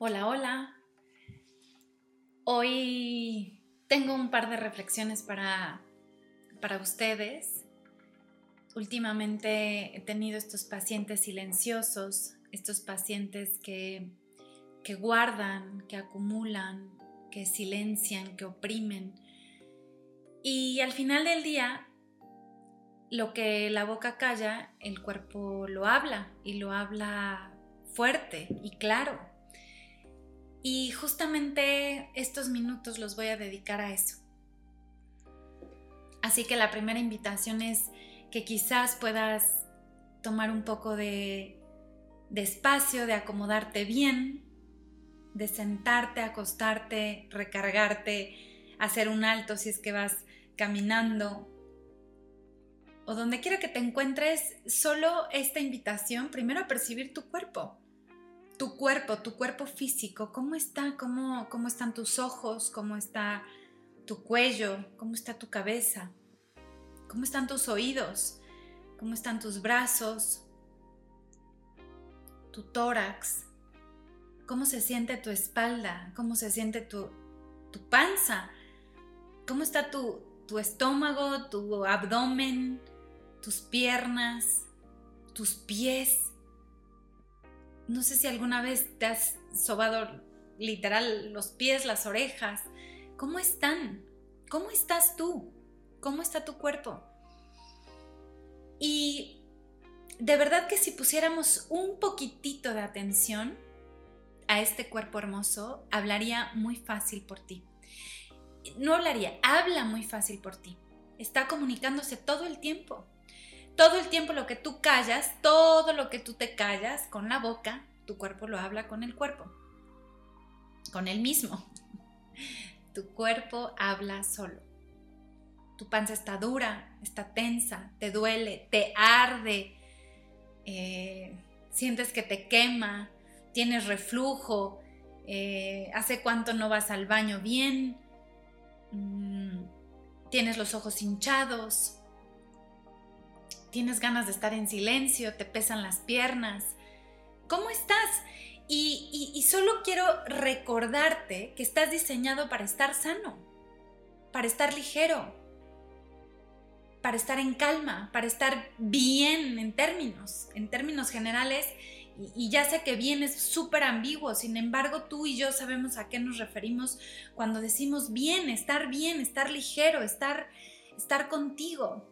Hola, hola. Hoy tengo un par de reflexiones para, para ustedes. Últimamente he tenido estos pacientes silenciosos, estos pacientes que, que guardan, que acumulan, que silencian, que oprimen. Y al final del día, lo que la boca calla, el cuerpo lo habla y lo habla fuerte y claro. Y justamente estos minutos los voy a dedicar a eso. Así que la primera invitación es que quizás puedas tomar un poco de, espacio, de acomodarte bien, de sentarte, acostarte, recargarte, hacer un alto si es que vas caminando o donde quiera que te encuentres, solo esta invitación primero a percibir tu cuerpo tu cuerpo, tu cuerpo físico, ¿cómo está? ¿Cómo, cómo están tus ojos? ¿Cómo está tu cuello? ¿Cómo está tu cabeza? ¿Cómo están tus oídos? ¿Cómo están tus brazos? Tu tórax. ¿Cómo se siente tu espalda? ¿Cómo se siente tu, tu panza? ¿Cómo está tu, tu estómago, tu abdomen, tus piernas, tus pies? No sé si alguna vez te has sobado literal los pies, las orejas. ¿Cómo están? ¿Cómo estás tú? ¿Cómo está tu cuerpo? Y de verdad que si pusiéramos un poquitito de atención a este cuerpo hermoso, hablaría muy fácil por ti. No hablaría, habla muy fácil por ti. Está comunicándose todo el tiempo todo el tiempo lo que tú callas, todo lo que tú te callas con la boca, tu cuerpo lo habla con el cuerpo, con el mismo. Tu cuerpo habla solo. Tu panza está dura, está tensa, te duele, te arde, eh, sientes que te quema, tienes reflujo, eh, hace cuánto no vas al baño bien, mm, tienes los ojos hinchados, tienes ganas de estar en silencio, te pesan las piernas. ¿Cómo estás? Y, solo quiero recordarte que estás diseñado para estar sano, para estar ligero, para estar en calma, para estar bien en términos, en términos generales. Y, y ya sé que bien es súper ambiguo, sin embargo tú y yo sabemos a qué nos referimos cuando decimos bien, estar bien, estar ligero, estar, estar contigo.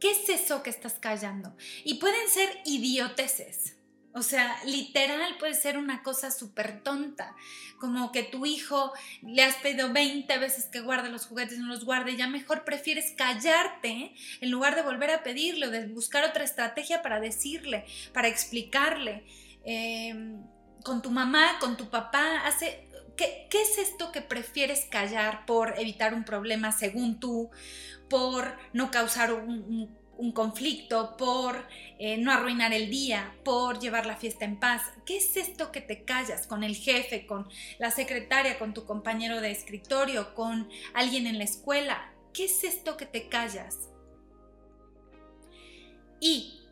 ¿Qué es eso que estás callando? Y pueden ser idioteces. O sea, literal puede ser una cosa súper tonta, como que tu hijo le has pedido 20 veces que guarde los juguetes y no los guarde, ya mejor prefieres callarte en lugar de volver a pedirle de buscar otra estrategia para decirle, para explicarle. Em, con tu mamá, con tu papá, hace, ¿qué, ¿qué es esto que prefieres callar por evitar un problema según tú? por no causar un, conflicto, por eh, no arruinar el día, por llevar la fiesta en paz. ¿Qué es esto que te callas con el jefe, con la secretaria, con tu compañero de escritorio, con alguien en la escuela? ¿Qué es esto que te callas? Y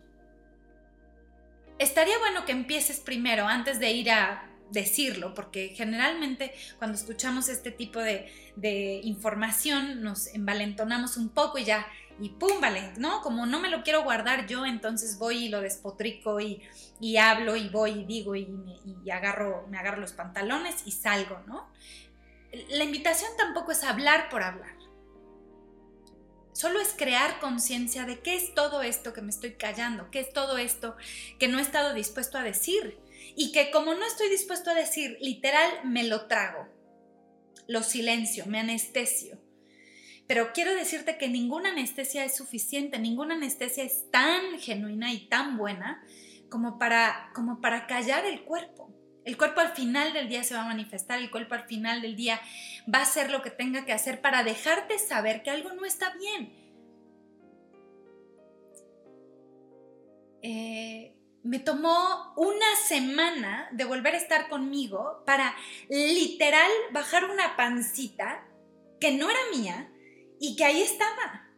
estaría bueno que empieces primero, antes de ir a decirlo, porque generalmente cuando escuchamos este tipo de, información nos envalentonamos un poco y ya, y pum, vale, ¿no? Como no me lo quiero guardar yo, entonces voy y lo despotrico y, hablo y voy y digo y, y, agarro, me agarro los pantalones y salgo, ¿no? La invitación tampoco es hablar por hablar. Solo es crear conciencia de qué es todo esto que me estoy callando, qué es todo esto que no he estado dispuesto a decir y que como no estoy dispuesto a decir, literal, me lo trago, lo silencio, me anestesio. Pero quiero decirte que ninguna anestesia es suficiente, ninguna anestesia es tan genuina y tan buena como para, como para callar el cuerpo. El cuerpo al final del día se va a manifestar, el cuerpo al final del día va a hacer lo que tenga que hacer para dejarte saber que algo no está bien. Eh, me tomó una semana de volver a estar conmigo para literal bajar una pancita que no era mía y que ahí estaba.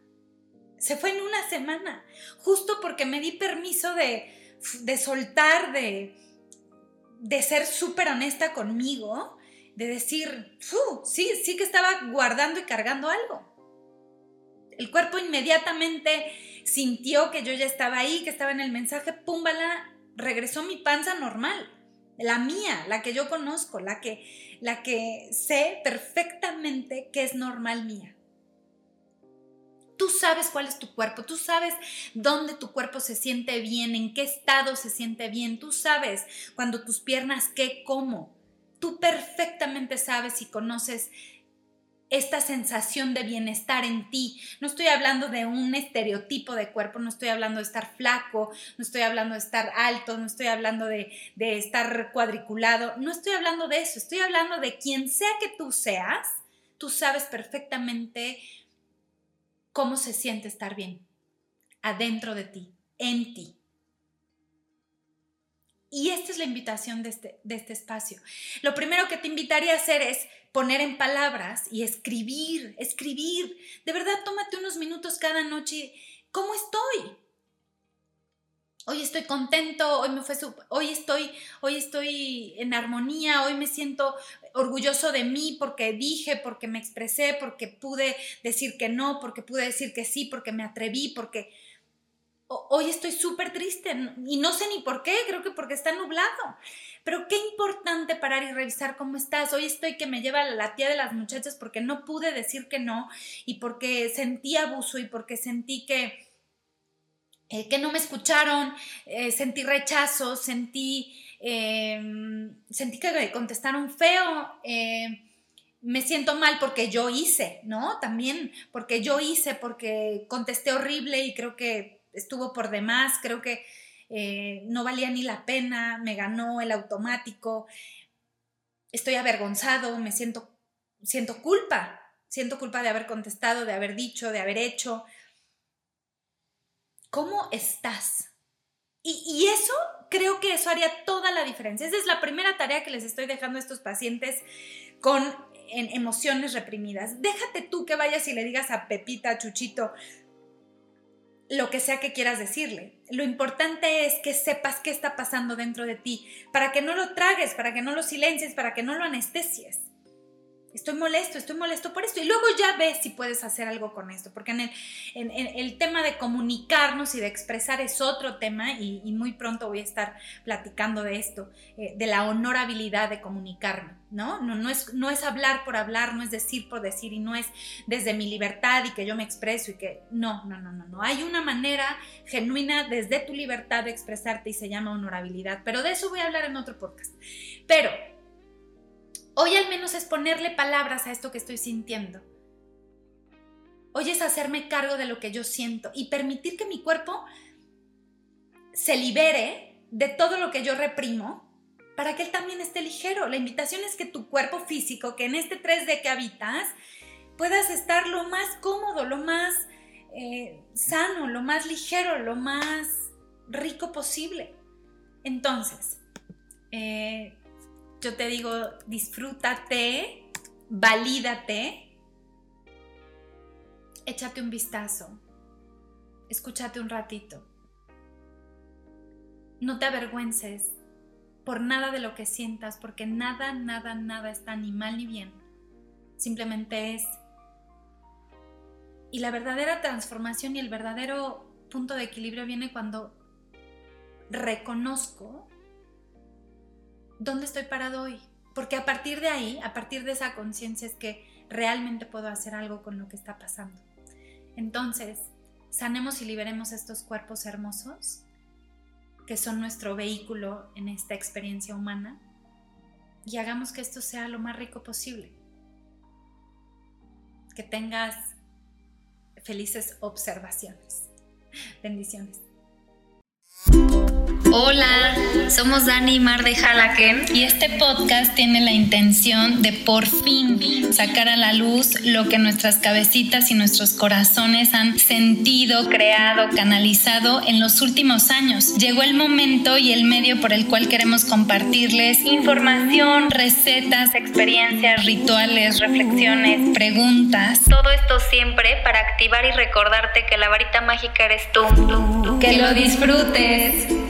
Se fue en una semana, justo porque me di permiso de, de soltar, de, de ser súper honesta conmigo, de decir, sí, sí que estaba guardando y cargando algo. El cuerpo inmediatamente sintió que yo ya estaba ahí, que estaba en el mensaje, púmbala, regresó mi panza normal, la mía, la que yo conozco, la que, la que sé perfectamente que es normal mía. Tú sabes cuál es tu cuerpo, tú sabes dónde tu cuerpo se siente bien, en qué estado se siente bien, tú sabes cuando tus piernas qué, cómo. Tú perfectamente sabes y conoces esta sensación de bienestar en ti. No estoy hablando de un estereotipo de cuerpo, no estoy hablando de estar flaco, no estoy hablando de estar alto, no estoy hablando de, de estar cuadriculado, no estoy hablando de eso, estoy hablando de quien sea que tú seas, tú sabes perfectamente cómo se siente estar bien adentro de ti, en ti. Y esta es la invitación de este, de este espacio. Lo primero que te invitaría a hacer es poner en palabras y escribir, escribir. De verdad, tómate unos minutos cada noche. ¿Cómo estoy? Hoy estoy contento, hoy me fue hoy estoy, hoy estoy en armonía, hoy me siento orgulloso de mí porque dije, porque me expresé, porque pude decir que no, porque pude decir que sí, porque me atreví, porque hoy estoy súper triste y no sé ni por qué, creo que porque está nublado. Pero qué importante parar y revisar cómo estás. Hoy estoy que me lleva la tía de las muchachas porque no pude decir que no y porque sentí abuso y porque sentí que, eh, que no me escucharon, eh, sentí rechazo, sentí, em, sentí que me contestaron feo. Eh, me siento mal porque yo hice, ¿no? También porque yo hice, porque contesté horrible y creo que estuvo por demás, creo que eh, no valía ni la pena, me ganó el automático, estoy avergonzado, me siento, siento culpa, siento culpa de haber contestado, de haber dicho, de haber hecho. ¿Cómo estás? Y, y, eso, creo que eso haría toda la diferencia. Esa es la primera tarea que les estoy dejando a estos pacientes con emociones reprimidas. Déjate tú que vayas y le digas a Pepita, Chuchito, lo que sea que quieras decirle. Lo importante es que sepas qué está pasando dentro de ti, para que no lo tragues, para que no lo silencies, para que no lo anestesies estoy molesto, estoy molesto por esto. Y luego ya ves si puedes hacer algo con esto, porque en el, en, el tema de comunicarnos y de expresar es otro tema y, muy pronto voy a estar platicando de esto, eh, de la honorabilidad de comunicarme, ¿no? No, no, es, no es hablar por hablar, no es decir por decir y no es desde mi libertad y que yo me expreso y que no, no, no, no, no. Hay una manera genuina desde tu libertad de expresarte y se llama honorabilidad, pero de eso voy a hablar en otro podcast. Pero Hoy al menos es ponerle palabras a esto que estoy sintiendo. Hoy es hacerme cargo de lo que yo siento y permitir que mi cuerpo se libere de todo lo que yo reprimo para que él también esté ligero. La invitación es que tu cuerpo físico, que en este 3D que habitas, puedas estar lo más cómodo, lo más eh, sano, lo más ligero, lo más rico posible. Entonces, eh, yo te digo, disfrútate, valídate, échate un vistazo, escúchate un ratito. No te avergüences por nada de lo que sientas, porque nada, nada, nada está ni mal ni bien. Simplemente es. Y la verdadera transformación y el verdadero punto de equilibrio viene cuando reconozco ¿dónde estoy parado hoy? Porque a partir de ahí, a partir de esa conciencia es que realmente puedo hacer algo con lo que está pasando. Entonces, sanemos y liberemos estos cuerpos hermosos que son nuestro vehículo en esta experiencia humana y hagamos que esto sea lo más rico posible. Que tengas felices observaciones. Bendiciones. Hola, somos Dani y Mar de Halaken y este podcast tiene la intención de por fin sacar a la luz lo que nuestras cabecitas y nuestros corazones han sentido, creado, canalizado en los últimos años. Llegó el momento y el medio por el cual queremos compartirles información, recetas, experiencias, rituales, reflexiones, preguntas. Todo esto siempre para activar y recordarte que la varita mágica eres tú. Que lo disfrutes. minutes.